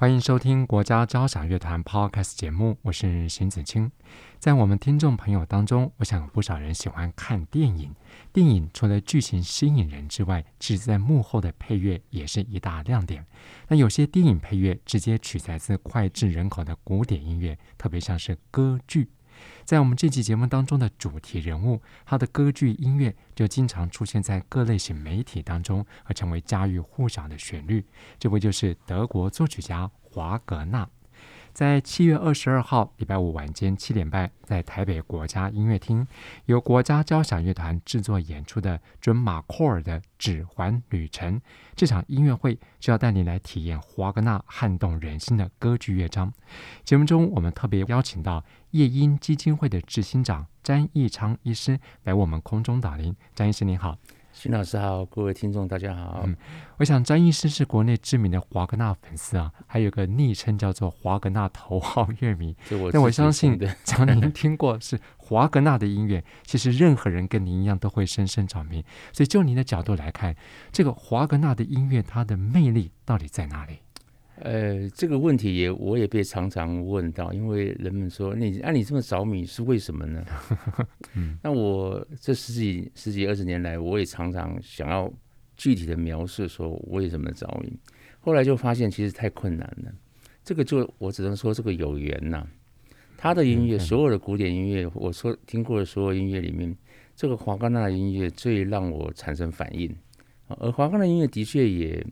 欢迎收听国家交响乐团 Podcast 节目，我是邢子清。在我们听众朋友当中，我想有不少人喜欢看电影。电影除了剧情吸引人之外，其实在幕后的配乐也是一大亮点。那有些电影配乐直接取材自脍炙人口的古典音乐，特别像是歌剧。在我们这期节目当中的主题人物，他的歌剧音乐就经常出现在各类型媒体当中，而成为家喻户晓的旋律。这位就是德国作曲家华格纳。在七月二十二号礼拜五晚间七点半，在台北国家音乐厅，由国家交响乐团制作演出的准马库尔的《指环旅程》这场音乐会，就要带你来体验华格纳撼动人心的歌剧乐章。节目中，我们特别邀请到夜莺基金会的执行长詹义昌医师来我们空中导铃。詹医师您好。邢老师好，各位听众大家好。嗯，我想詹医师是国内知名的华格纳粉丝啊，还有个昵称叫做华格纳头号乐迷。那我相信，只要您听过是华格纳的音乐，其实任何人跟您一样都会深深着迷。所以就您的角度来看，这个华格纳的音乐它的魅力到底在哪里？呃，这个问题也我也被常常问到，因为人们说你按、啊、你这么着迷是为什么呢？嗯，那我这十几十几二十年来，我也常常想要具体的描述说为什么着迷，后来就发现其实太困难了。这个就我只能说这个有缘呐、啊。他的音乐，所有的古典音乐，我说听过的所有音乐里面，这个华格纳的音乐最让我产生反应，而华格纳音乐的确也。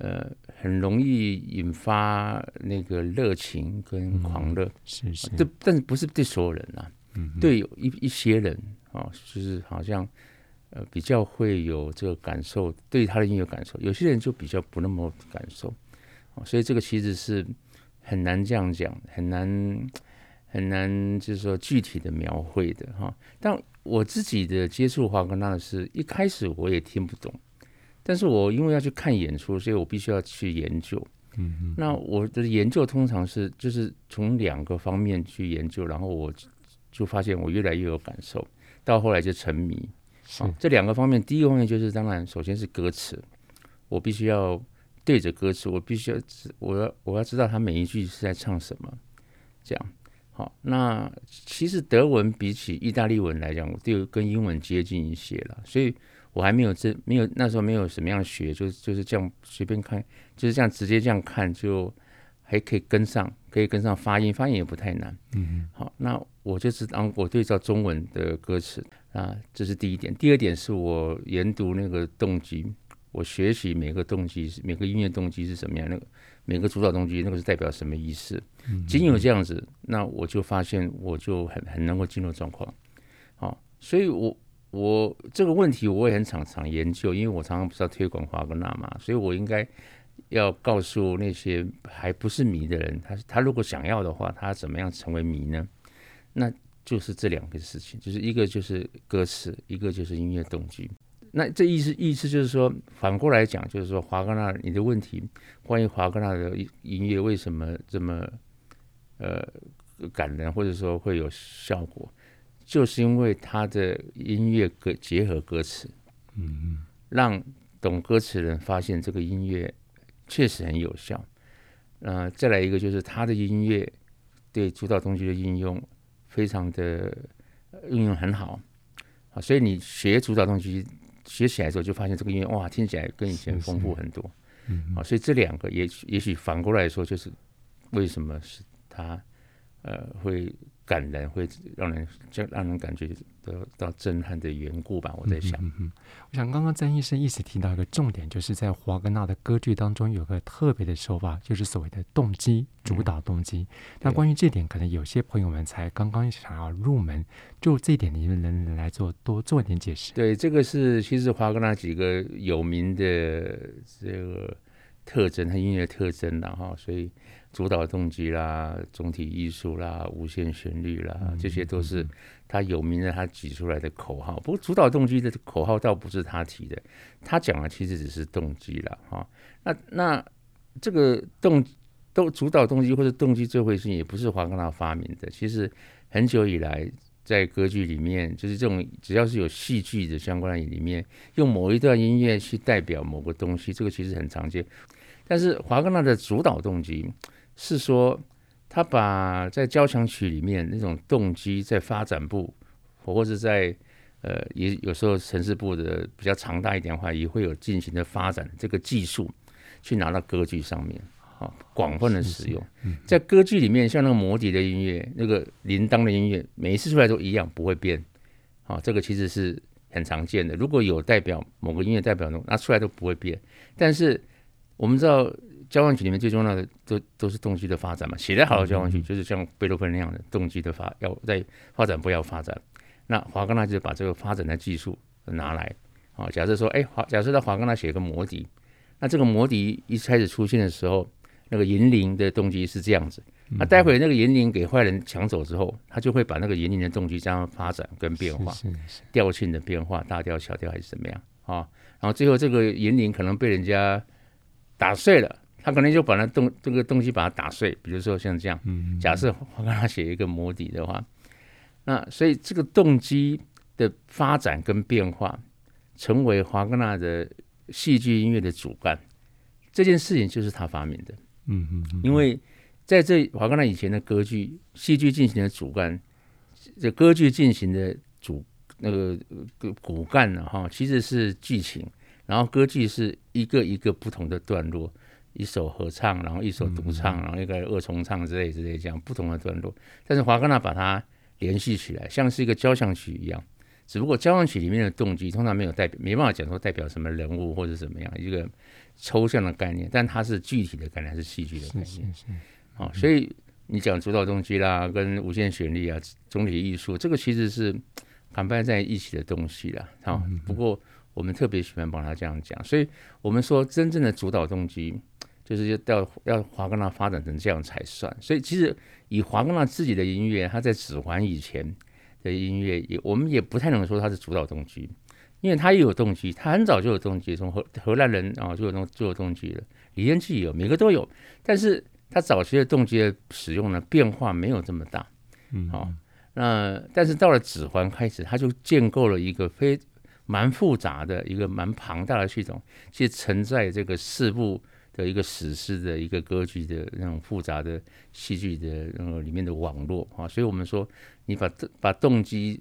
呃，很容易引发那个热情跟狂热，是是，这，但是不是对所有人啊？嗯，对，有一一些人啊，就是好像呃比较会有这个感受，对他的音乐感受，有些人就比较不那么感受，所以这个其实是很难这样讲，很难很难就是说具体的描绘的哈。但我自己的接触华格纳的是一开始我也听不懂。但是我因为要去看演出，所以我必须要去研究。嗯嗯。那我的研究通常是就是从两个方面去研究，然后我就发现我越来越有感受，到后来就沉迷。是。啊，这两个方面，第一个方面就是当然首先是歌词，我必须要对着歌词，我必须要我要我要知道他每一句是在唱什么。这样。好，那其实德文比起意大利文来讲，我就跟英文接近一些了，所以。我还没有这没有那时候没有什么样学，就是就是这样随便看，就是这样直接这样看就还可以跟上，可以跟上发音，发音也不太难。嗯，好，那我就是当我对照中文的歌词啊，这是第一点。第二点是我研读那个动机，我学习每个动机是每个音乐动机是什么样，那个每个主导动机那个是代表什么意思。仅有这样子，那我就发现我就很很能够进入状况。好，所以我。我这个问题我也很常常研究，因为我常常不是要推广华格纳嘛，所以我应该要告诉那些还不是迷的人，他他如果想要的话，他怎么样成为迷呢？那就是这两个事情，就是一个就是歌词，一个就是音乐动机。那这意思意思就是说，反过来讲，就是说华格纳你的问题，关于华格纳的音乐为什么这么呃感人，或者说会有效果？就是因为他的音乐歌结合歌词，嗯，让懂歌词的人发现这个音乐确实很有效。呃，再来一个就是他的音乐对主导动机的应用非常的运用很好，啊，所以你学主导动机学起来之后，就发现这个音乐哇，听起来跟以前丰富很多，嗯，啊，所以这两个也也许反过来说，就是为什么是他呃会。感人会让人就让人感觉得到震撼的缘故吧，我在想。嗯嗯，我想刚刚詹医生一直提到一个重点，就是在华格纳的歌剧当中有个特别的手法，就是所谓的动机主导动机。嗯、那关于这点，可能有些朋友们才刚刚想要入门，就这一点，你们能来做多做一点解释？对，这个是其实华格纳几个有名的这个特征，和音乐特征然后，所以主导动机啦、总体艺术啦、无限旋律啦，这些都是他有名的，他举出来的口号。不过主导动机的口号倒不是他提的，他讲的其实只是动机了哈。那那这个动动主导动机或者动机这回事，也不是华格纳发明的，其实很久以来。在歌剧里面，就是这种只要是有戏剧的相关的里面，用某一段音乐去代表某个东西，这个其实很常见。但是华格纳的主导动机是说，他把在交响曲里面那种动机在发展部，或者在呃也有时候城市部的比较长大一点的话，也会有进行的发展这个技术，去拿到歌剧上面。啊，广泛的使用，在歌剧里面，像那个魔笛的音乐，那个铃铛的音乐，每一次出来都一样，不会变。啊，这个其实是很常见的。如果有代表某个音乐代表，拿出来都不会变。但是我们知道，交响曲里面最重要的都都是动机的发展嘛。写得好的交响曲就是像贝多芬那样的动机的发，要在发展不要发展。那华格纳就把这个发展的技术拿来。啊，假设说，哎，华，假设在华格纳写个魔笛，那这个魔笛一开始出现的时候。那个银铃的动机是这样子，那待会那个银铃给坏人抢走之后，他就会把那个银铃的动机这样发展跟变化，调性的变化，大调小调还是怎么样啊？然后最后这个银铃可能被人家打碎了，他可能就把那动这个东西把它打碎，比如说像这样，假设我跟他写一个魔笛的话，那所以这个动机的发展跟变化，成为华格纳的戏剧音乐的主干，这件事情就是他发明的。嗯嗯，因为在这华格纳以前的歌剧戏剧进行的主干，这歌剧进行的主那个骨干呢哈，其实是剧情，然后歌剧是一个一个不同的段落，一首合唱，然后一首独唱，然后一个二重唱之类之类这样不同的段落，但是华格纳把它联系起来，像是一个交响曲一样，只不过交响曲里面的动机通常没有代表，没办法讲说代表什么人物或者怎么样一个。抽象的概念，但它是具体的概念，是戏剧的概念。好，所以你讲主导动机啦，跟无限旋律啊，总体艺术，这个其实是绑在在一起的东西啦。好，不过我们特别喜欢把它这样讲，所以我们说真正的主导动机，就是要要华格纳发展成这样才算。所以其实以华格纳自己的音乐，他在指环以前的音乐，也我们也不太能说他是主导动机。因为他也有动机，他很早就有动机，从荷荷兰人啊就有动就有动机了，李延季也有，每个都有。但是他早期的动机的使用呢，变化没有这么大。嗯，好，那但是到了指环开始，他就建构了一个非蛮复杂的一个蛮庞大的系统，其实承载这个四部的一个史诗的一个歌剧的那种复杂的戏剧的那个里面的网络啊，所以我们说你把把动机。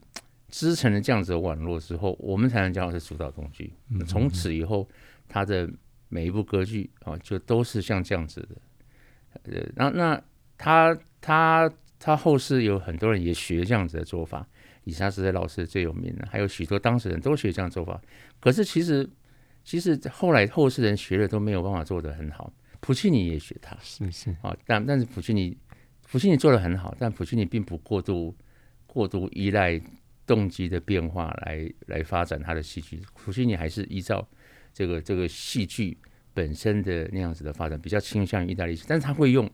织成了这样子的网络之后，我们才能叫它是主导动机。从此以后，他的每一部歌剧啊，就都是像这样子的。呃，那那他他他后世有很多人也学这样子的做法，以莎斯特老师最有名的，还有许多当事人都学这样做法。可是其实其实后来后世人学了都没有办法做得很好。普契尼也学他，是是啊，但但是普契尼普契尼做得很好，但普契尼并不过度过度依赖。动机的变化来来发展他的戏剧，普契尼还是依照这个这个戏剧本身的那样子的发展，比较倾向于意大利式，但是他会用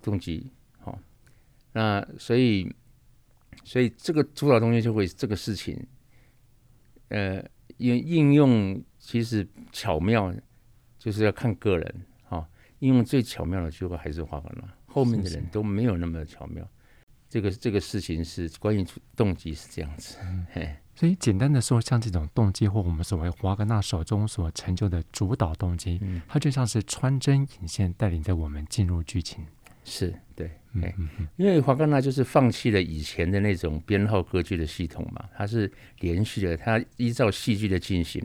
动机，好、哦，那所以所以这个主导东西就会这个事情，呃，应应用其实巧妙，就是要看个人，啊、哦，应用最巧妙的就还是华格纳，后面的人都没有那么巧妙。这个这个事情是关于动机是这样子，嘿，所以简单的说，像这种动机或我们所谓华格纳手中所成就的主导动机，嗯，它就像是穿针引线，带领着我们进入剧情。是对，因为华格纳就是放弃了以前的那种编号歌剧的系统嘛，它是连续的，它依照戏剧的进行。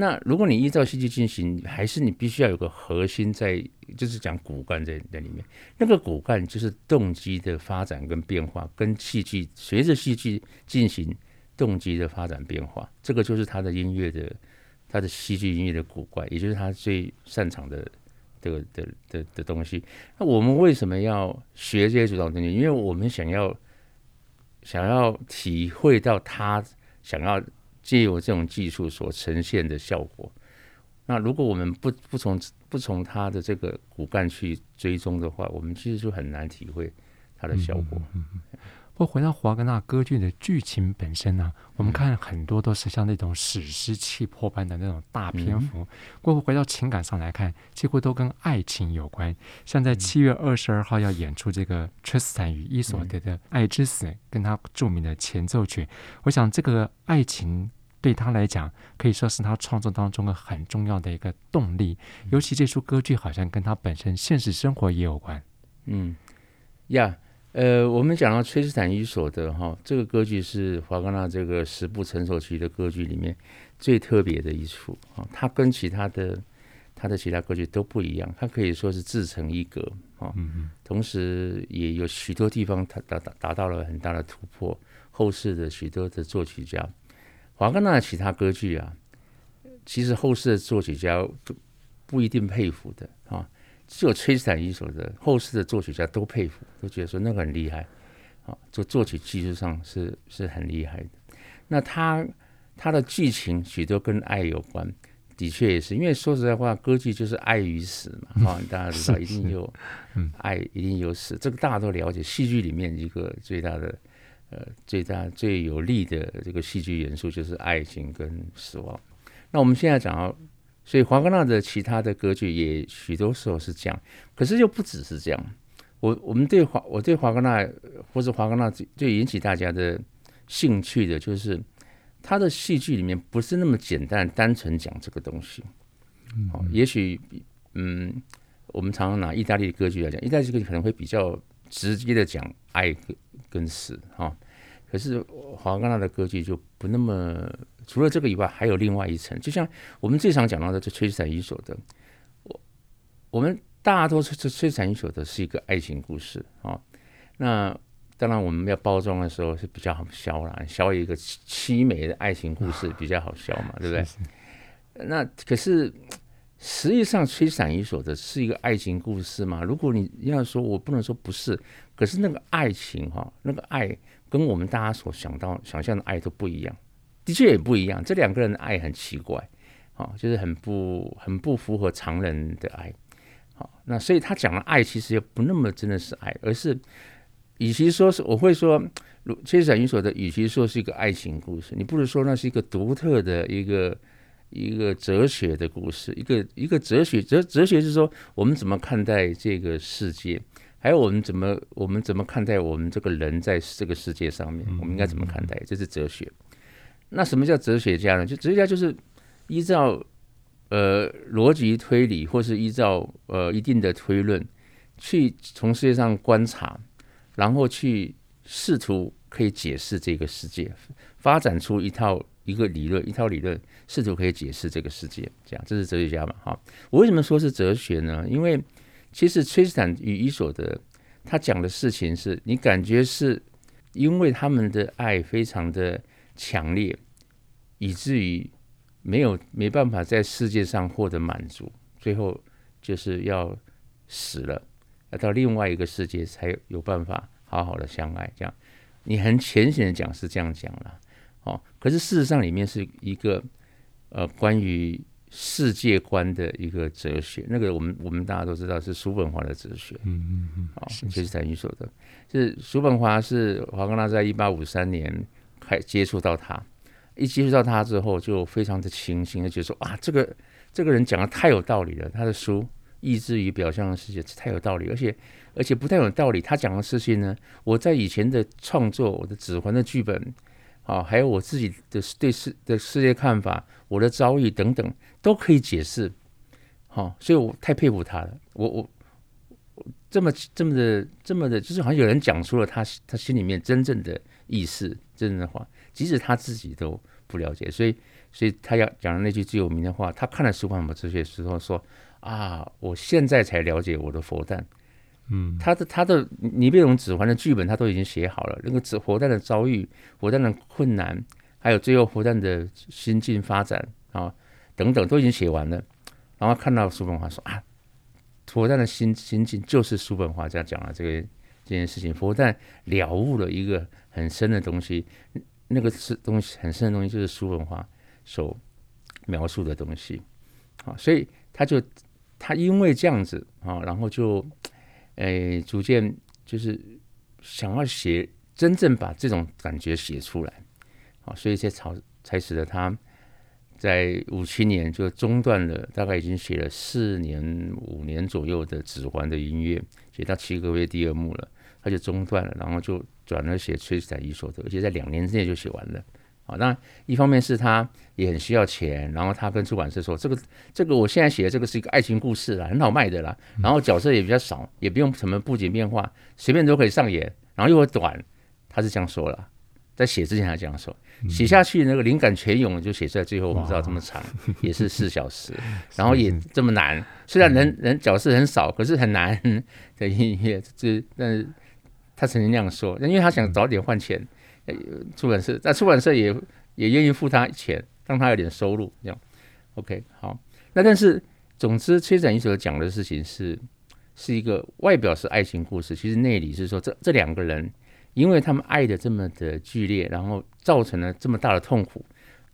那如果你依照戏剧进行，还是你必须要有个核心在，就是讲骨干在在里面。那个骨干就是动机的发展跟变化，跟戏剧随着戏剧进行动机的发展变化，这个就是他的音乐的，他的戏剧音乐的骨干，也就是他最擅长的的的的，的东西。那我们为什么要学这些主导东西？因为我们想要想要体会到他想要。借由这种技术所呈现的效果，那如果我们不不从不从他的这个骨干去追踪的话，我们其实就很难体会它的效果。不过回到华格纳歌剧的剧情本身呢、啊，我们看很多都是像那种史诗气魄般的那种大篇幅。过后回到情感上来看，几乎都跟爱情有关。像在七月二十二号要演出这个《崔斯坦与伊索德的爱之死》，跟他著名的前奏曲，我想这个爱情对他来讲可以说是他创作当中的很重要的一个动力。尤其这出歌剧好像跟他本身现实生活也有关。嗯，呀。呃，我们讲到《崔斯坦伊索德》哈，这个歌剧是华格纳这个十部成熟期的歌剧里面最特别的一出啊。它跟其他的他的其他歌剧都不一样，它可以说是自成一格啊。同时也有许多地方它达达达到了很大的突破。后世的许多的作曲家，华格纳的其他歌剧啊，其实后世的作曲家都不一定佩服的啊。只有崔斯坦伊索德，后世的作曲家都佩服，都觉得说那个很厉害，啊，做作曲技术上是是很厉害的。那他他的剧情许多跟爱有关，的确也是，因为说实在话，歌剧就是爱与死嘛，啊，大家知道一定有爱，一定有死，这个大家都了解。戏剧里面一个最大的呃最大最有力的这个戏剧元素就是爱情跟死亡。那我们现在讲到。所以华格纳的其他的歌剧也许多时候是这样，可是又不只是这样。我我们对华我对华格纳或者华格纳最引起大家的兴趣的就是他的戏剧里面不是那么简单单纯讲这个东西。好，也许嗯，我们常常拿意大利的歌剧来讲，意大利歌剧可能会比较直接的讲爱跟死哈。可是华格纳的歌剧就不那么。除了这个以外，还有另外一层，就像我们最常讲到的，这崔斯坦伊索德，我我们大多数这崔斯坦伊索德是一个爱情故事啊、哦。那当然我们要包装的时候是比较好销啦，销一个凄美的爱情故事比较好销嘛，对不对？那可是实际上崔斯坦伊索德是一个爱情故事嘛？如果你要说，我不能说不是，可是那个爱情哈、哦，那个爱跟我们大家所想到想象的爱都不一样。的确也不一样，这两个人的爱很奇怪，好，就是很不很不符合常人的爱，好，那所以他讲的爱其实也不那么真的是爱，而是与其说是我会说，崔斯坦伊索德，与其说是一个爱情故事，你不如说那是一个独特的一个一个哲学的故事，一个一个哲学哲哲学是说我们怎么看待这个世界，还有我们怎么我们怎么看待我们这个人在这个世界上面，我们应该怎么看待，这是哲学。那什么叫哲学家呢？就哲学家就是依照呃逻辑推理，或是依照呃一定的推论，去从世界上观察，然后去试图可以解释这个世界，发展出一套一个理论，一套理论试图可以解释这个世界。这样，这是哲学家嘛？哈，我为什么说是哲学呢？因为其实崔斯坦与伊索德他讲的事情是，你感觉是因为他们的爱非常的。强烈，以至于没有没办法在世界上获得满足，最后就是要死了，要到另外一个世界才有办法好好的相爱。这样，你很浅显的讲是这样讲了，哦，可是事实上里面是一个呃关于世界观的一个哲学，那个我们我们大家都知道是叔本华的哲学，嗯嗯嗯，好，崔斯坦伊索德，是叔本华是华格纳在一八五三年。开接触到他，一接触到他之后，就非常的清醒，就觉得说啊，这个这个人讲的太有道理了。他的书《意志与表象的世界》太有道理，而且而且不太有道理。他讲的事情呢，我在以前的创作，我的指环的剧本，啊，还有我自己的对世的世界看法，我的遭遇等等，都可以解释。好、所以我太佩服他了。我我这么这么的这么的，就是好像有人讲出了他他心里面真正的意思。真的话，即使他自己都不了解，所以，所以他要讲的那句最有名的话，他看了叔本华这些时候说：“啊，我现在才了解我的佛诞。”嗯，他的他的尼贝龙指环的剧本他都已经写好了，那个指佛诞的遭遇、佛诞的困难，还有最后佛诞的心境发展啊等等都已经写完了。然后看到叔本华说：“啊，佛诞的心心境就是叔本华这样讲了这个。”这件事情，佛诞了悟了一个很深的东西，那个是东西很深的东西，就是苏文华所描述的东西。啊，所以他就他因为这样子啊，然后就诶逐渐就是想要写真正把这种感觉写出来，啊，所以才才才使得他在五七年就中断了，大概已经写了四年五年左右的指环的音乐，写到七个月第二幕了，他就中断了，然后就转而写崔斯坦伊索德，而且在两年之内就写完了。啊，那一方面是他也很需要钱，然后他跟出版社说：“这个这个我现在写的这个是一个爱情故事啦，很好卖的啦，然后角色也比较少，也不用什么布景变化，随便都可以上演，然后又会短。”他是这样说了，在写之前他这样说，写下去那个灵感泉涌就写出来，最后我们知道这么长，也是四小时，然后也这么难。虽然人人角色很少，可是很难 的音乐，这但是他曾经那样说，因为他想早点换钱，出版社那出版社也也愿意付他钱，让他有点收入，这样 OK 好。那但是总之，崔展一所讲的事情是是一个外表是爱情故事，其实内里是说这这两个人。因为他们爱的这么的剧烈，然后造成了这么大的痛苦，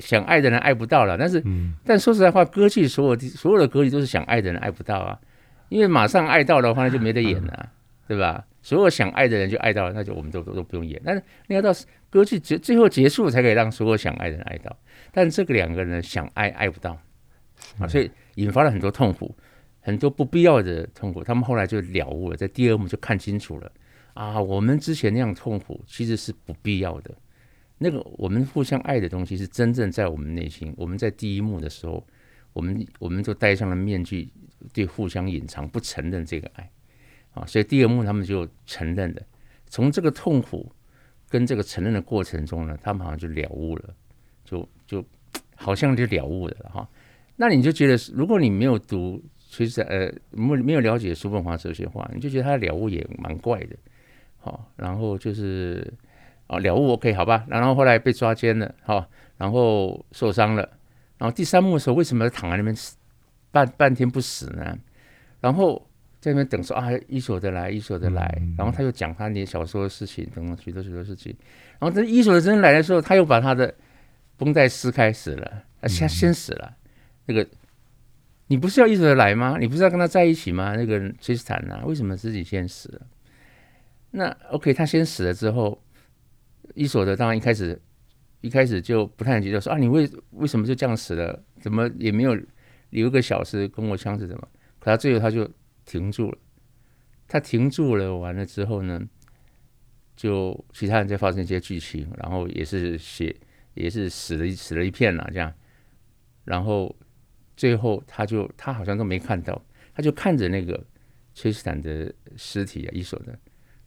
想爱的人爱不到了。但是，嗯、但说实在话，歌剧所有的所有的歌剧都是想爱的人爱不到啊，因为马上爱到的话，那就没得演了，嗯、对吧？所有想爱的人就爱到了，那就我们都都都不用演。但是你要到歌剧结最后结束，才可以让所有想爱的人爱到。但这个两个人想爱爱不到啊，所以引发了很多痛苦，很多不必要的痛苦。他们后来就了悟了，在第二幕就看清楚了。啊，我们之前那样痛苦其实是不必要的。那个我们互相爱的东西是真正在我们内心。我们在第一幕的时候，我们我们就戴上了面具，对互相隐藏，不承认这个爱。啊，所以第二幕他们就承认了。从这个痛苦跟这个承认的过程中呢，他们好像就了悟了，就就好像就了悟了哈。那你就觉得，如果你没有读，其实呃没没有了解叔本华这些话，你就觉得他的了悟也蛮怪的。好，然后就是哦，了悟 OK 好吧，然后后来被抓奸了，好，然后受伤了，然后第三幕的时候为什么躺在那边半半天不死呢？然后在那边等说啊，伊索德来，伊索德来，然后他又讲他念小说的事情等等许多许多事情，然后这伊索德真的来的时候，他又把他的绷带撕开死了，他先先死了，那个你不是要伊索德来吗？你不是要跟他在一起吗？那个崔斯坦啊，为什么自己先死了？那 OK，他先死了之后，伊索德当然一开始一开始就不太记得说啊，你为为什么就这样死了？怎么也没有留一个小时跟我枪是怎么？可他最后他就停住了，他停住了，完了之后呢，就其他人在发生一些剧情，然后也是写也是死了死了一片了这样，然后最后他就他好像都没看到，他就看着那个崔斯坦的尸体啊，伊索的。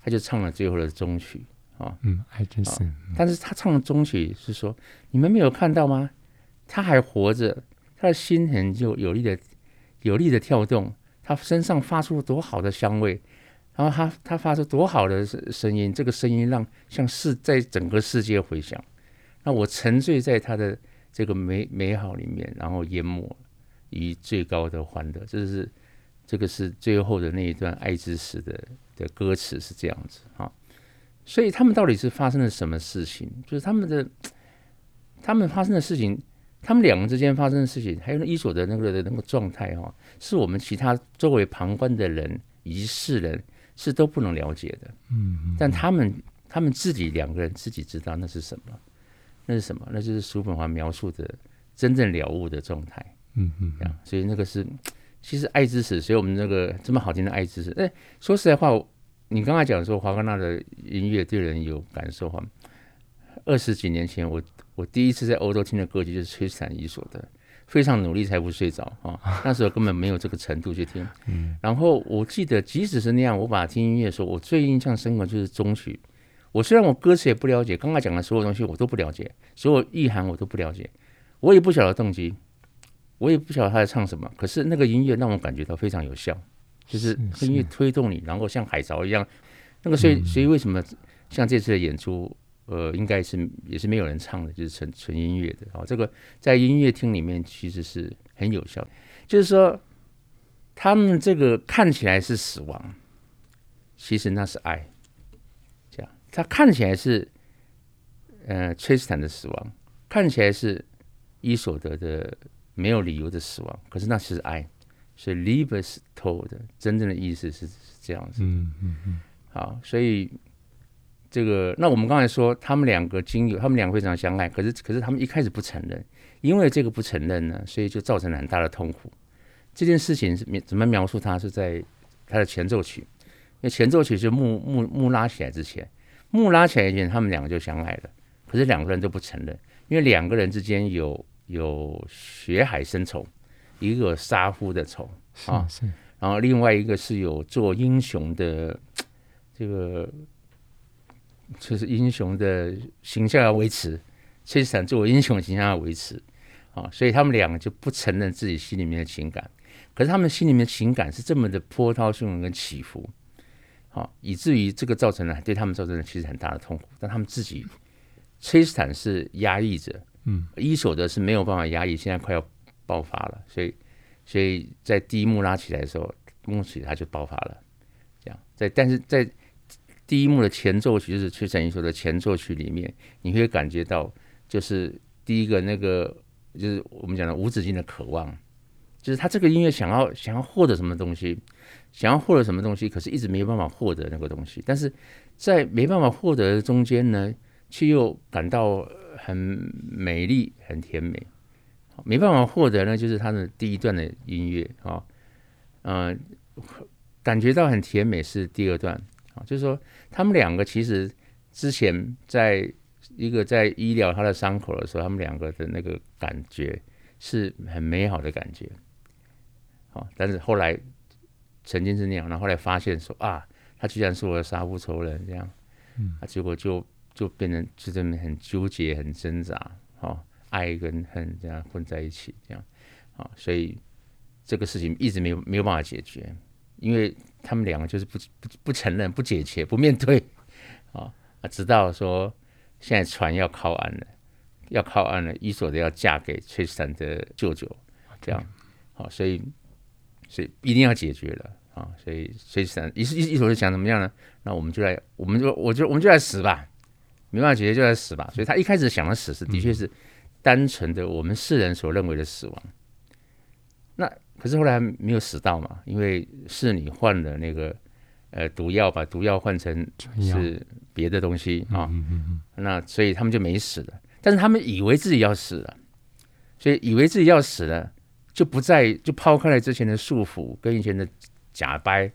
他就唱了最后的终曲啊，嗯，还真是。但是他唱的终曲是说，你们没有看到吗？他还活着，他的心很就有力的、有力的跳动，他身上发出多好的香味，然后他他发出多好的声音，这个声音让像是在整个世界回响。那我沉醉在他的这个美美好里面，然后淹没于最高的欢乐。这是这个是最后的那一段爱之死的。的歌词是这样子啊，所以他们到底是发生了什么事情？就是他们的，他们发生的事情，他们两个之间发生的事情，还有伊索的那个的那个状态哈，是我们其他周围旁观的人以及世人是都不能了解的。嗯，但他们他们自己两个人自己知道那是什么，那是什么？那就是叔本华描述的真正了悟的状态。嗯嗯，这样，所以那个是。其实爱之死，所以我们那个这么好听的爱之死，哎，说实在话，你刚才讲说华格纳的音乐对人有感受哈。二十几年前，我我第一次在欧洲听的歌曲就是崔斯坦伊索的，非常努力才不睡着啊。那时候根本没有这个程度去听。然后我记得，即使是那样，我把听音乐的时候，我最印象深刻就是中曲。我虽然我歌词也不了解，刚刚讲的所有东西我都不了解，所有意涵我都不了解，我也不晓得动机。我也不晓得他在唱什么，可是那个音乐让我感觉到非常有效，就是音乐推动你，然后像海潮一样。那个所以所以为什么像这次的演出，呃，应该是也是没有人唱的，就是纯纯音乐的。哦，这个在音乐厅里面其实是很有效的。就是说，他们这个看起来是死亡，其实那是爱。这样，他看起来是呃崔斯坦的死亡，看起来是伊索德的。没有理由的死亡。可是那是爱，所以 Liebestod 的真正的意思是是这样子。嗯嗯嗯。好，所以这个那我们刚才说，他们两个经由他们两个非常相爱，可是可是他们一开始不承认，因为这个不承认呢，所以就造成了很大的痛苦。这件事情是怎么描述？它是在他的前奏曲，因为前奏曲是木木木拉起来之前。木拉起来以前，他们两个就相爱了。可是两个人都不承认，因为两个人之间有有血海深仇，一个有杀夫的仇啊，然后另外一个是有做英雄的这个，就是英雄的形象要维持，崔斯坦作为英雄的形象要维持啊，所以他们两个就不承认自己心里面的情感。可是他们心里面的情感是这么的波涛汹涌跟起伏。好，以至于这个造成了对他们造成了其实很大的痛苦，但他们自己，崔斯坦是压抑着，嗯，伊索德是没有办法压抑，现在快要爆发了，所以，所以在第一幕拉起来的时候，幕起他就爆发了，这样，在但是在第一幕的前奏曲，就是崔斯坦伊索的前奏曲里面，你会感觉到，就是第一个那个，就是我们讲的无止境的渴望，就是他这个音乐想要想要获得什么东西。想要获得什么东西，可是一直没有办法获得那个东西。但是在没办法获得的中间呢，却又感到很美丽、很甜美。没办法获得呢，就是他的第一段的音乐啊，嗯，感觉到很甜美是第二段啊，就是说他们两个其实之前在一个在医疗他的伤口的时候，他们两个的那个感觉是很美好的感觉。好，但是后来。曾经是那样，然后后来发现说啊，他居然是我的杀父仇人，这样，嗯，啊，结果就就变成就这么很纠结、很挣扎，哦，爱跟恨这样混在一起，这样，啊、哦，所以这个事情一直没有没有办法解决，因为他们两个就是不不不承认、不解决、不面对，啊、直到说现在船要靠岸了，要靠岸了，伊索的要嫁给崔斯坦的舅舅，这样，好、所以所以一定要解决了。啊，所以崔斯坦一一一手就想怎么样呢？那我们就来，我们就我就我们就来死吧，没办法解决就来死吧。所以他一开始想的死是的确是单纯的我们世人所认为的死亡。可是后来没有死到嘛，因为侍女换了那个呃毒药，把毒药换成是别的东西啊。那所以他们就没死了，但是他们以为自己要死了，所以以为自己要死了，就不再就抛开了之前的束缚跟以前的。假掰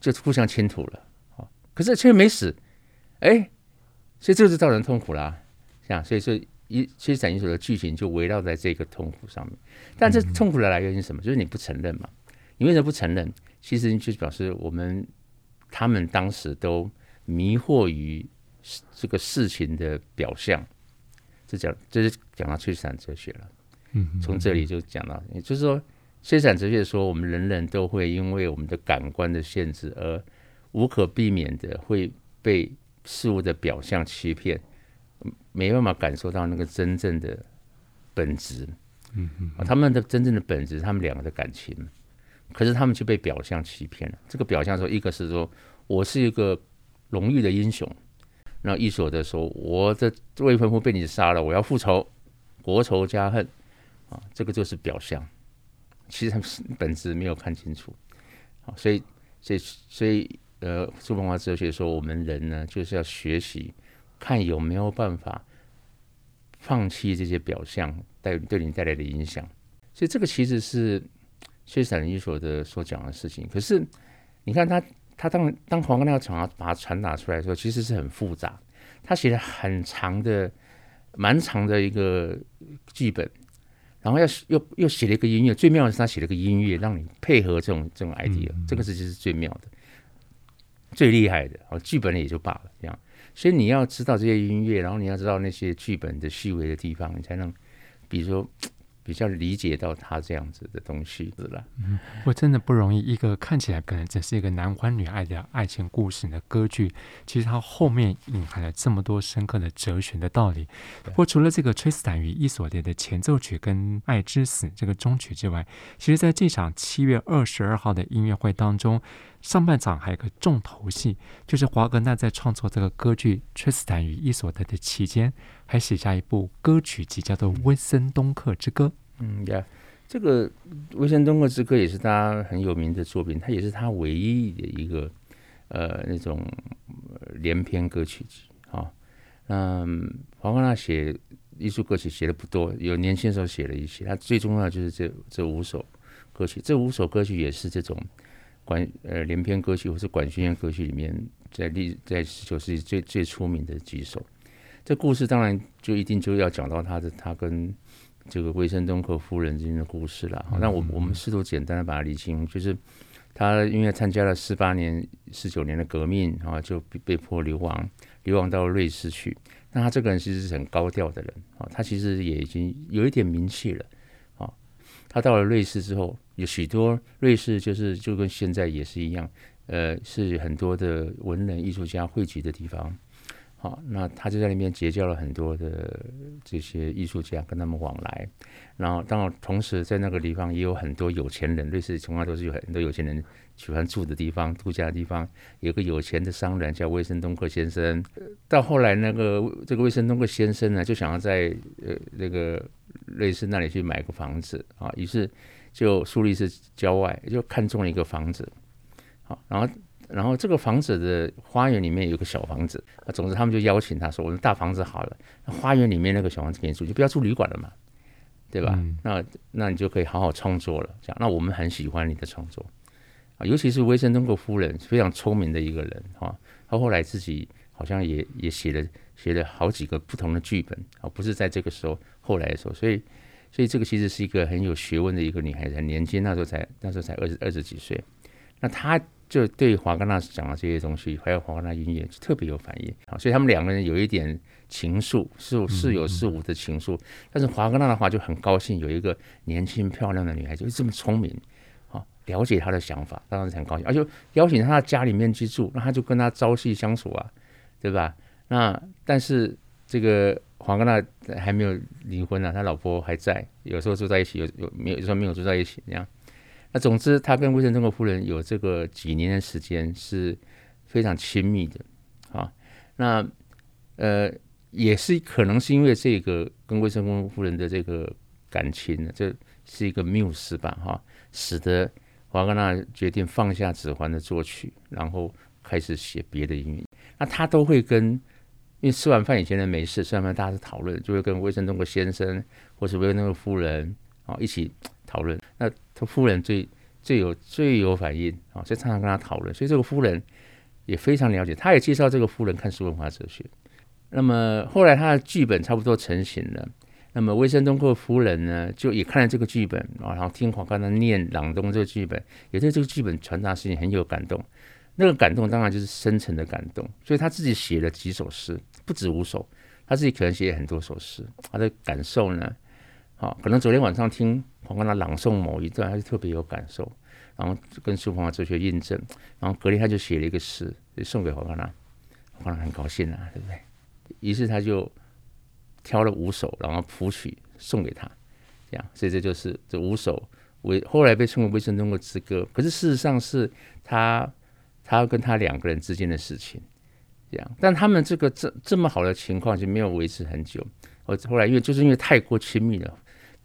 就互相倾吐了，好，可是却没死，哎，所以这就造成痛苦啦，这样，所以说一其实展一所的剧情就围绕在这个痛苦上面，但这痛苦的来源是什么？就是你不承认嘛，你为什么不承认？其实就表示我们他们当时都迷惑于这个事情的表象，这讲这是讲到崔斯坦哲学了，嗯，从这里就讲到，也就是说。崔斯坦哲学说，我们人人都会因为我们的感官的限制而无可避免的会被事物的表象欺骗，没办法感受到那个真正的本质。嗯嗯，他们的真正的本质，他们两个的感情，可是他们却被表象欺骗了。这个表象说，一个是说我是一个荣誉的英雄，那伊索的说我的未婚夫被你杀了，我要复仇，国仇家恨啊，这个就是表象。其实他们本质没有看清楚，好，所以，所以，所以，呃，叔本华哲学说，我们人呢，就是要学习看有没有办法放弃这些表象带对你带来的影响。所以，这个其实是薛散伊所的所讲的事情。可是，你看他，他当当黄冈那个场把它传达出来的时候，其实是很复杂。他写了很长的、蛮长的一个剧本。然后要又又写了一个音乐，最妙的是他写了一个音乐，让你配合这种这种 idea，这个是就是最妙的、最厉害的。哦，剧本也就罢了，这样。所以你要知道这些音乐，然后你要知道那些剧本的细微的地方，你才能，比如说。比较理解到他这样子的东西是了，嗯，我真的不容易。一个看起来可能只是一个男欢女爱的爱情故事的歌剧，其实它后面隐含了这么多深刻的哲学的道理。不过除了这个崔斯坦与伊索德的前奏曲跟爱之死这个终曲之外，其实在这场七月二十二号的音乐会当中，上半场还有个重头戏，就是华格纳在创作这个歌剧《崔斯坦与伊索德》的期间，还写下一部歌曲集，叫做《温森东克之歌》。嗯呀，这个《威森东克之歌》也是他很有名的作品，它也是他唯一的一个呃那种连篇歌曲集啊。那华格纳写艺术歌曲写的不多，有年轻时候写了一些。他最重要的就是这这五首歌曲，这五首歌曲也是这种管呃连篇歌曲或是管弦乐歌曲里面在历在十九世纪最最出名的几首。这故事当然就一定就要讲到他的他跟这个威森东和夫人之间的故事了。那我我们试图简单的把它理清，就是他因为参加了十八年、十九年的革命啊，就被被迫流亡，流亡到瑞士去。那他这个人其实是很高调的人啊，他其实也已经有一点名气了啊。他到了瑞士之后，有许多瑞士就是就跟现在也是一样，呃，是很多的文人艺术家汇集的地方。好，那他就在那边结交了很多的这些艺术家，跟他们往来。然后，当然同时在那个地方也有很多有钱人，类似从来都是有很多有钱人喜欢住的地方、度假的地方。有个有钱的商人叫威森东克先生。到后来，那个这个威森东克先生呢，就想要在呃那个瑞士那里去买个房子啊，于是就苏黎世郊外就看中了一个房子。好，然后。然后这个房子的花园里面有个小房子，啊总之他们就邀请他说：“我们大房子好了，那花园里面那个小房子给你住，就不要住旅馆了嘛，对吧？嗯、那那你就可以好好创作了。这样，那我们很喜欢你的创作啊，尤其是威森东克夫人，非常聪明的一个人啊。他后来自己好像也也写了写了好几个不同的剧本啊，不是在这个时候，后来的时候，所以所以这个其实是一个很有学问的一个女孩子，很年轻，那时候才那时候才二十二十几岁，那她。就对华格纳讲的这些东西，还有华格纳音乐，特别有反应啊。所以他们两个人有一点情愫，是是有是无的情愫。但是华格纳的话就很高兴，有一个年轻漂亮的女孩子，就这么聪明啊，了解他的想法，当然很高兴。而且邀请他到家里面去住，那他就跟他朝夕相处啊，对吧？那但是这个华格纳还没有离婚呢、他老婆还在，有时候住在一起，有有没有时候没有住在一起这样。那总之，他跟威森东克夫人有这个几年的时间是非常亲密的啊。那呃，也是可能是因为这个跟威森东克夫人的这个感情呢，这是一个缪斯吧哈，使得华格纳决定放下指环的作曲，然后开始写别的音乐。那他都会跟，因为吃完饭以前呢没事，吃完饭大家是讨论，就会跟威森东克先生或是威森东克夫人啊一起讨论。那他夫人最最有最有反应啊，所以常常跟他讨论，所以这个夫人也非常了解，他也介绍这个夫人看苏文化哲学。那么后来他的剧本差不多成型了，那么威森东克夫人呢，就也看了这个剧本啊，然后听华格纳念朗读这个剧本，也对这个剧本传达事情很有感动。那个感动当然就是深沉的感动，所以他自己写了几首诗，不止五首，他自己可能写了很多首诗，他的感受呢。好，可能昨天晚上听华格纳朗诵某一段，他就特别有感受，然后跟苏文化哲学印证，然后隔天他就写了一个诗，就送给华格纳，华格纳很高兴啊，对不对？于是他就挑了五首，然后谱曲送给他，这样，所以这就是这五首为后来被称为威森东克之歌。可是事实上是他他跟他两个人之间的事情，这样，但他们这个这这么好的情况就没有维持很久。我后来因为就是因为太过亲密了。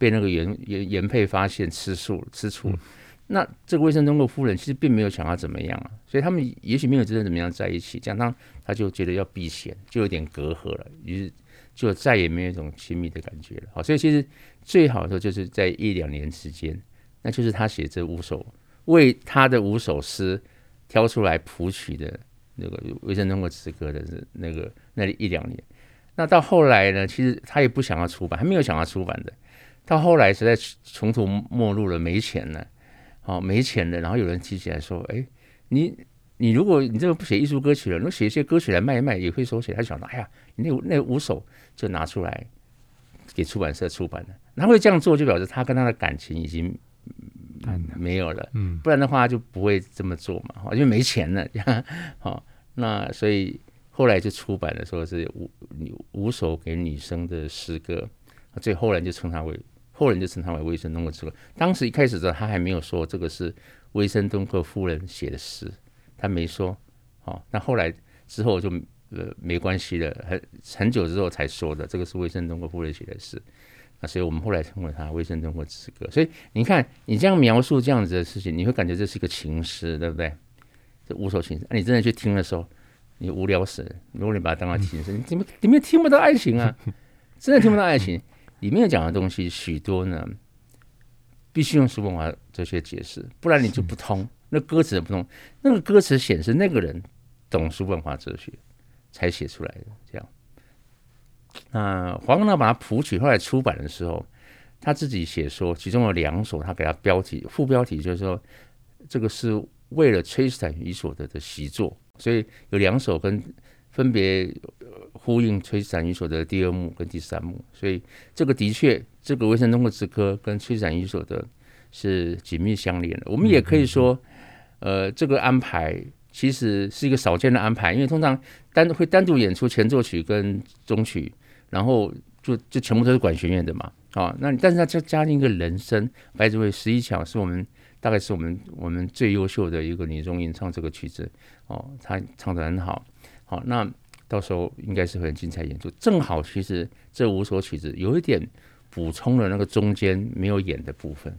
被那个原原原配发现吃醋吃醋，那这个威森东克夫人其实并没有想要怎么样啊，所以他们也许没有真的怎么样在一起，这样他他就觉得要避嫌，就有点隔阂了，于是就再也没有一种亲密的感觉了。好，所以其实最好的时候就是在一两年时间，那就是他写这五首为他的五首诗挑出来谱曲的那个卫生中国之歌的那个那一两年。那到后来呢，其实他也不想要出版，还没有想要出版的。到后来实在穷途末路了，没钱了，好、哦、没钱了，然后有人提起来说：“哎，你你如果你这个不写艺术歌曲了，你写一些歌曲来卖一卖，也会收钱。”他就想到：“哎呀，你那那五首就拿出来给出版社出版了。”他会这样做，就表示他跟他的感情已经没有了，嗯，不然的话就不会这么做嘛，因为没钱了，好、哦，那所以后来就出版了，说是五五首给女生的诗歌，最后来就称他为。后人就称他为威森东克之歌。当时一开始的时候，他还没有说这个是威森东克夫人写的诗，他没说。哦，那后来之后就呃没关系了，很很久之后才说的，这个是威森东克夫人写的诗。那所以我们后来称为他《威森登霍之歌》。所以你看，你这样描述这样子的事情，你会感觉这是一个情诗，对不对？这五首情诗，那、你真的去听的时候，你无聊死了。如果你把它当成情诗，你怎么里面听不到爱情啊？真的听不到爱情。里面讲的东西许多呢，必须用叔本华哲学解释，不然你就不通。那歌词也不通，那个歌词显示那个人懂叔本华哲学才写出来的。这样，那华格纳把它谱曲，后来出版的时候，他自己写说，其中有两首，他给他标题副标题就是说，这个是为了崔斯坦与伊索德的习作，所以有两首跟分别。呼应崔斯坦与伊索德的第二幕跟第三幕，所以这个的确，这个《威森登霍之歌》跟崔斯坦与伊索德是紧密相连的。我们也可以说，呃，这个安排其实是一个少见的安排，因为通常单会单独演出前奏曲跟中曲，然后就就全部都是管弦乐的嘛，啊，那但是它就加进一个人声，白子慧十一强是我们大概是我们我们最优秀的一个女中音唱这个曲子，哦，她唱的很好，好那。到时候应该是很精彩演出，正好其实这五首曲子有一点补充了那个中间没有演的部分。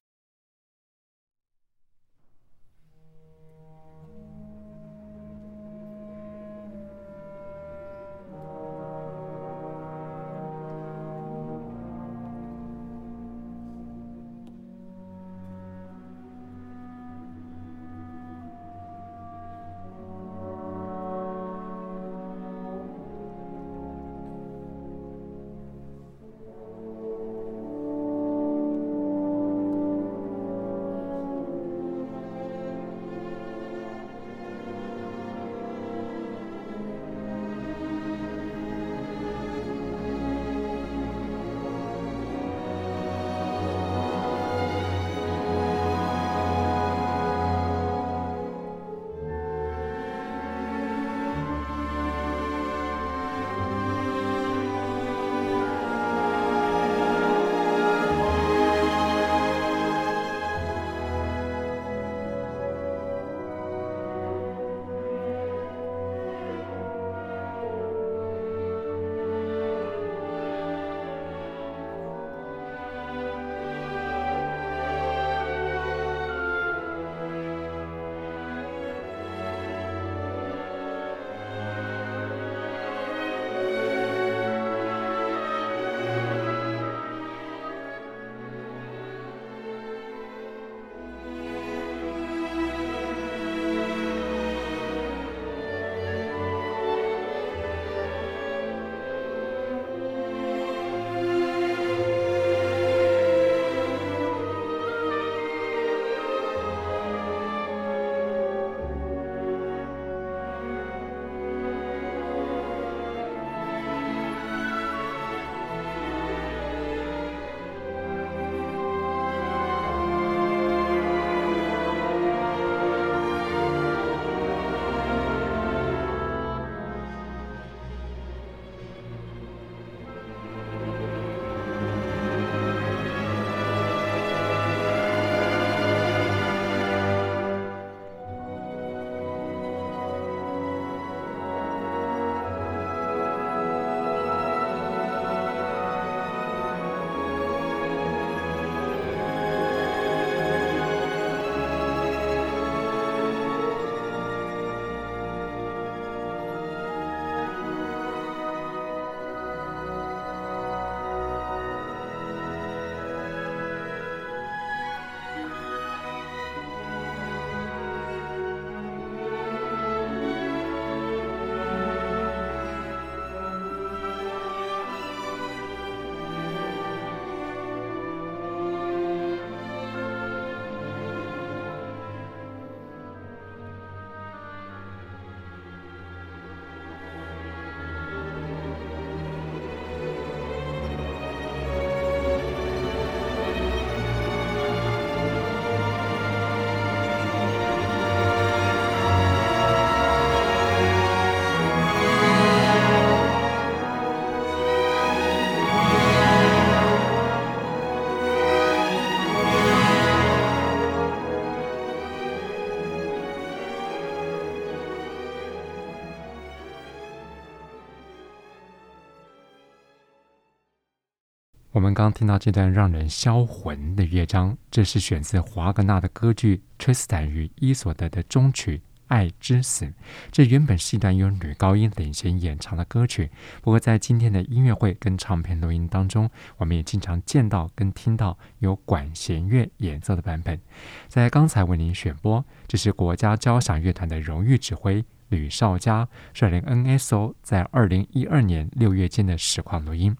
刚听到这段让人销魂的乐章，这是选自华格纳的歌剧《崔斯坦与伊索德》的终曲《爱之死》。这原本是一段由女高音领衔演唱的歌曲，不过在今天的音乐会跟唱片录音当中，我们也经常见到跟听到有管弦乐演奏的版本。在刚才为您选播，这是国家交响乐团的荣誉指挥吕绍嘉率领 NSO 在二零一二年六月间的实况录音。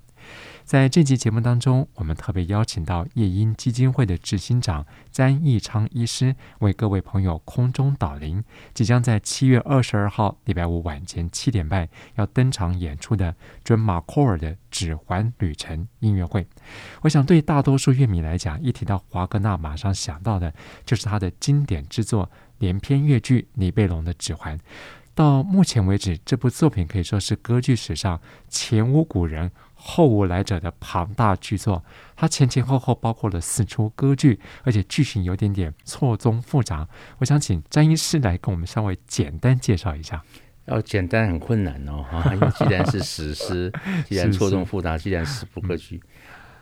在这集节目当中，我们特别邀请到夜莺基金会的执行长詹义昌医师，为各位朋友空中导聆，即将在七月二十二号礼拜五晚间七点半要登场演出的准马库尔的《指环旅程》音乐会。我想，对大多数乐迷来讲，一提到华格纳，马上想到的就是他的经典之作连篇乐剧《尼贝龙的指环》。到目前为止，这部作品可以说是歌剧史上前无古人。后无来者的庞大巨作，它前前后后包括了四出歌剧，而且剧情有点点错综复杂。我想请詹医师来跟我们稍微简单介绍一下。要简单很困难哦，哈，因为既然是史诗，既然 错综复杂，既然是部歌剧，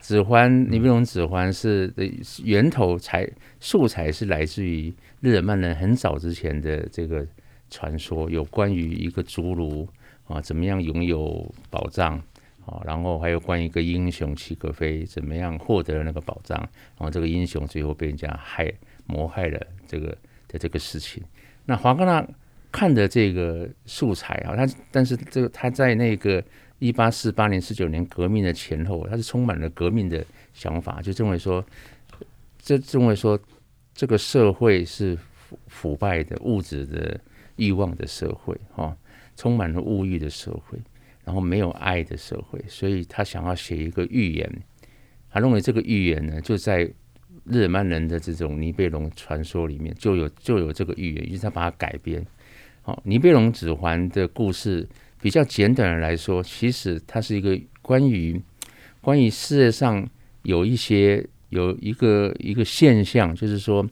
指环尼贝龙指环是的源头材素材是来自于日耳曼人很早之前的这个传说，有关于一个侏儒啊，怎么样拥有宝藏。啊，然后还有关于一个英雄齐格飞怎么样获得了那个宝藏，然后这个英雄最后被人家害谋害了这个的这个事情。那华格纳看的这个素材啊，他但是这个他在那个一八四八年四九年革命的前后，他是充满了革命的想法，就认为说，这认为说这个社会是腐腐败的物质的欲望的社会，哈，充满了物欲的社会。然后没有爱的社会，所以他想要写一个寓言。他认为这个寓言呢，就在日耳曼人的这种尼贝龙传说里面就有就有这个寓言，于是他把它改编。好，尼贝龙指环的故事比较简短的来说，其实它是一个关于关于世界上有一些有一个一个现象，就是说。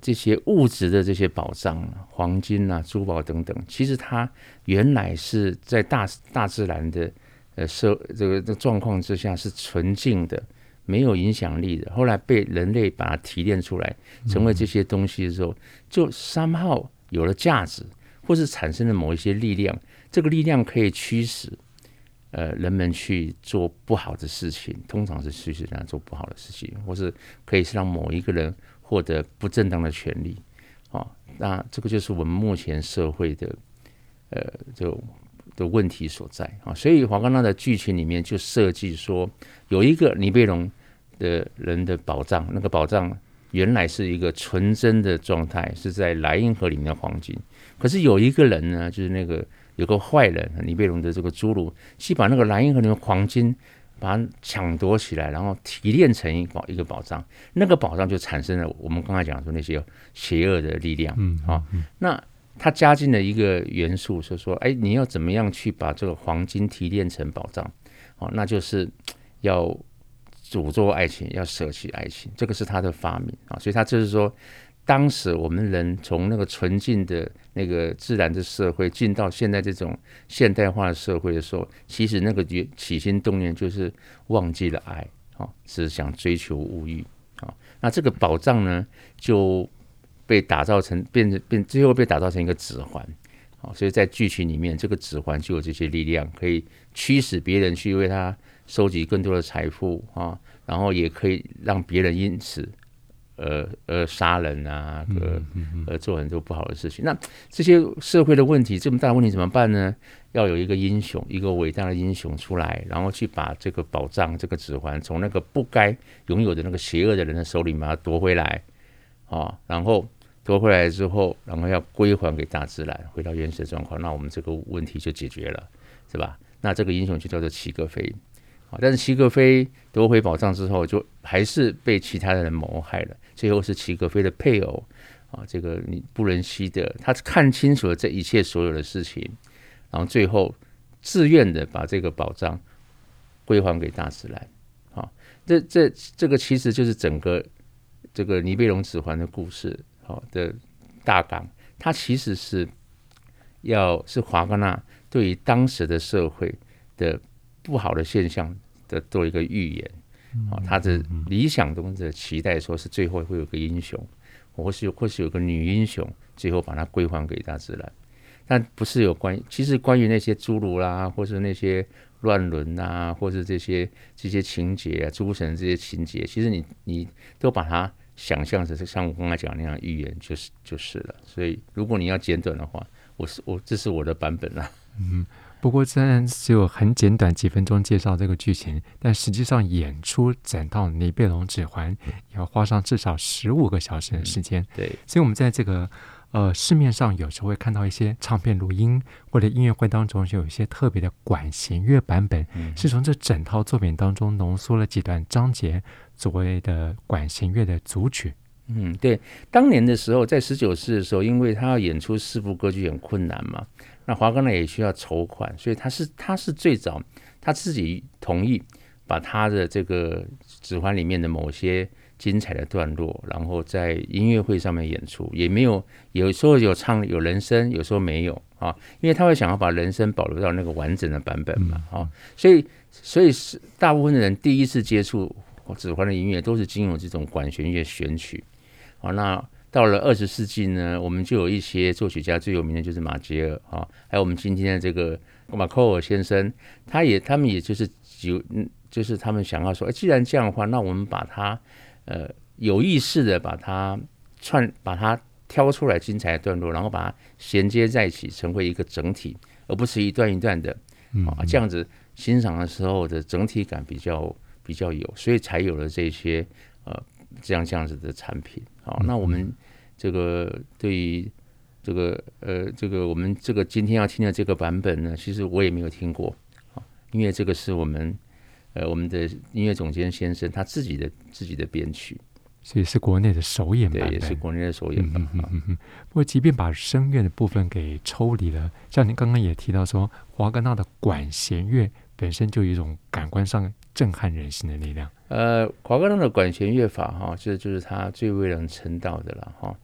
这些物质的这些宝藏，黄金啊、珠宝等等，其实它原来是在大大自然的呃社这个这状况之下是纯净的，没有影响力的。后来被人类把它提炼出来，成为这些东西的时候，就三号有了价值，或是产生了某一些力量。这个力量可以驱使呃人们去做不好的事情，通常是驱使人做不好的事情，或是可以是让某一个人。获得不正当的权利，啊，那这个就是我们目前社会的，呃，就的问题所在啊。所以华格纳的剧情里面就设计说，有一个尼贝龙的人的宝藏，那个宝藏原来是一个纯真的状态，是在莱茵河里面的黄金。可是有一个人呢，就是那个有个坏人，尼贝龙的这个侏儒，去把那个莱茵河里面黄金。把它抢夺起来，然后提炼成一宝一个宝藏，那个宝藏就产生了我们刚才讲说那些邪恶的力量。嗯，好，那他加进了一个元素，就是说，哎，你要怎么样去把这个黄金提炼成宝藏？好，那就是要诅咒爱情，要舍弃爱情，这个是他的发明啊。所以他就是说。当时我们人从那个纯净的那个自然的社会进到现在这种现代化的社会的时候，其实那个起心动念就是忘记了爱，啊，只是想追求物欲，啊，那这个宝藏呢就被打造成变成变最后被打造成一个指环，啊，所以在剧情里面这个指环就有这些力量，可以驱使别人去为他收集更多的财富啊，然后也可以让别人因此。呃呃，杀人啊，呃呃，做很多不好的事情。那这些社会的问题，这么大的问题怎么办呢？要有一个英雄，一个伟大的英雄出来，然后去把这个宝藏、这个指环，从那个不该拥有的那个邪恶的人的手里把它夺回来，啊，然后夺回来之后，然后要归还给大自然，回到原始的状况，那我们这个问题就解决了，是吧？那这个英雄就叫做齐格飞。啊，但是齐格飞夺回宝藏之后，就还是被其他的人谋害了。最后是齐格飞的配偶啊，这个你布伦希德，他看清楚了这一切所有的事情，然后最后自愿的把这个宝藏归还给大自然。啊，这这这个其实就是整个这个尼贝龙指环的故事，好的大纲，它其实是要是华格纳对于当时的社会的。不好的现象的做一个预言，啊，他的理想中的期待说是最后会有个英雄，或是或是有个女英雄，最后把它归还给大自然。但不是有关，其实关于那些侏儒啦，或是那些乱伦啊，或是这些这些情节啊，诸神这些情节，其实你你都把它想象成是像我刚才讲那样预言，就是就是了。所以如果你要简短的话，我是我这是我的版本啦。嗯，不过虽然只有很简短几分钟介绍这个剧情，但实际上演出整套《尼贝龙指环》也要花上至少十五个小时的时间。嗯、对，所以我们在这个。呃，市面上有时候会看到一些唱片录音或者音乐会当中，就有一些特别的管弦乐版本，嗯、是从这整套作品当中浓缩了几段章节，所谓的管弦乐的组曲。嗯，对，当年的时候，在十九世的时候，因为他要演出四部歌剧很困难嘛，那华哥呢也需要筹款，所以他是他是最早他自己同意把他的这个指环里面的某些。精彩的段落，然后在音乐会上面演出，也没有，有时候有唱有人声，有时候没有啊，因为他会想要把人声保留到那个完整的版本嘛，啊，所以所以是大部分的人第一次接触指环的音乐都是经由这种管弦乐选曲，啊，那到了二十世纪呢，我们就有一些作曲家最有名的就是马杰尔啊，还有我们今天的这个马克尔先生，他也他们也就是有嗯，就是他们想要说，哎，既然这样的话，那我们把它。呃，有意识的把它串，把它挑出来精彩的段落，然后把它衔接在一起，成为一个整体，而不是一段一段的啊，这样子欣赏的时候的整体感比较比较有，所以才有了这些呃这样这样子的产品。好，那我们这个对于这个呃这个我们这个今天要听的这个版本呢，其实我也没有听过啊，因为这个是我们。呃，我们的音乐总监先生他自己的自己的编曲，所以是国内的首演版，对，也是国内的首演版。嗯嗯嗯。不过，即便把声乐的部分给抽离了，像您刚刚也提到说，华格纳的管弦乐本身就有一种感官上震撼人心的力量。呃，华格纳的管弦乐法哈，这就是他最为人称道的了哈。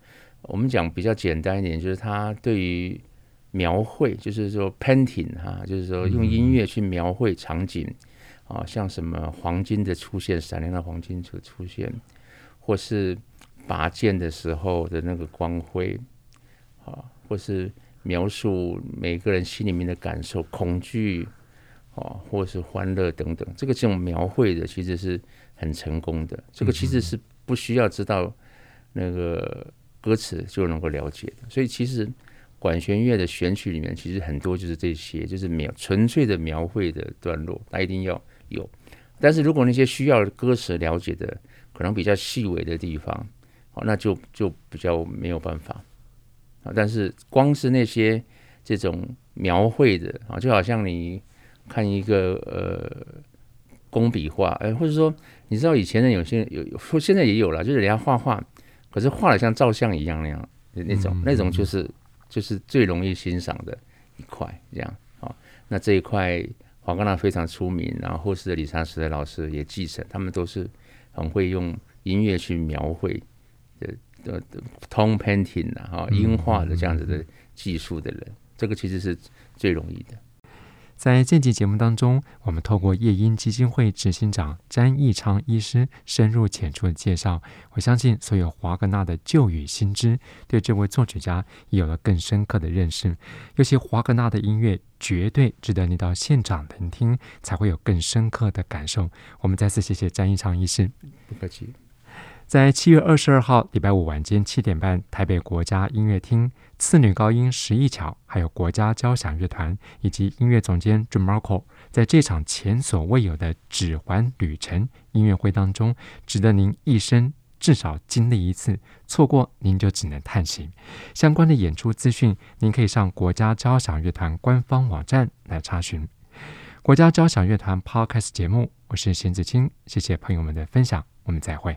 我们讲比较简单一点，就是他对于描绘，就是说 painting 哈，就是说用音乐去描绘场景。嗯啊，像什么黄金的出现，闪亮的黄金出出现，或是拔剑的时候的那个光辉，啊，或是描述每个人心里面的感受，恐惧，啊，或是欢乐等等，这个这种描绘的其实是很成功的。这个其实是不需要知道那个歌词就能够了解的。所以其实管弦乐的选曲里面，其实很多就是这些，就是描纯粹的描绘的段落，它一定要。有，但是如果那些需要歌词了解的，可能比较细微的地方，好，那就就比较没有办法啊。但是光是那些这种描绘的啊，就好像你看一个呃工笔画，哎，或者说你知道以前的有些有，说现在也有了，就是人家画画，可是画的像照相一样那样那种，那种就是就是最容易欣赏的一块，这样啊。那这一块。华格纳非常出名，然后后世的理查斯的老师也继承，他们都是很会用音乐去描绘的的的 tone painting 啊，哈，音画的这样子的技术的人，这个其实是最容易的。在这期节目当中，我们透过夜莺基金会执行长詹义昌医师深入浅出的介绍，我相信所有华格纳的旧与新知，对这位作曲家有了更深刻的认识。尤其华格纳的音乐绝对值得你到现场聆听，才会有更深刻的感受。我们再次谢谢詹义昌医师，不客气。在七月二十二号礼拜五晚间七点半，台北国家音乐厅，次女高音石一巧，还有国家交响乐团以及音乐总监 Jumarko，在这场前所未有的指环旅程音乐会当中，值得您一生至少经历一次，错过您就只能叹息。相关的演出资讯，您可以上国家交响乐团官方网站来查询。国家交响乐团 Podcast 节目，我是邢子清，谢谢朋友们的分享，我们再会。